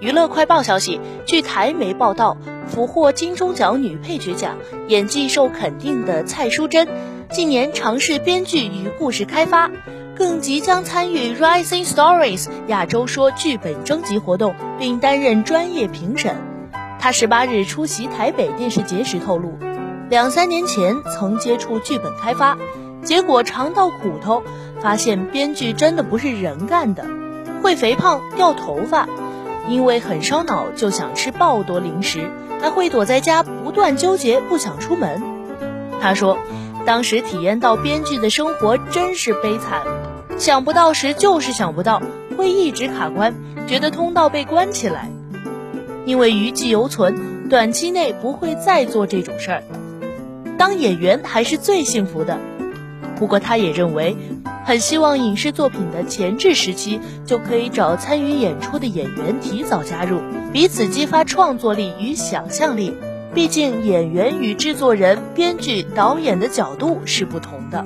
娱乐快报消息，据台媒报道，俘获金钟奖女配角奖、演技受肯定的蔡淑臻，近年尝试编剧与故事开发，更即将参与 Rising Stories 亚洲说剧本征集活动，并担任专业评审。她十八日出席台北电视节时透露，两三年前曾接触剧本开发，结果尝到苦头，发现编剧真的不是人干的，会肥胖、掉头发。因为很烧脑，就想吃爆多零食，还会躲在家不断纠结，不想出门。他说，当时体验到编剧的生活真是悲惨，想不到时就是想不到，会一直卡关，觉得通道被关起来。因为余悸犹存，短期内不会再做这种事儿。当演员还是最幸福的，不过他也认为。很希望影视作品的前置时期就可以找参与演出的演员提早加入，彼此激发创作力与想象力。毕竟演员与制作人、编剧、导演的角度是不同的。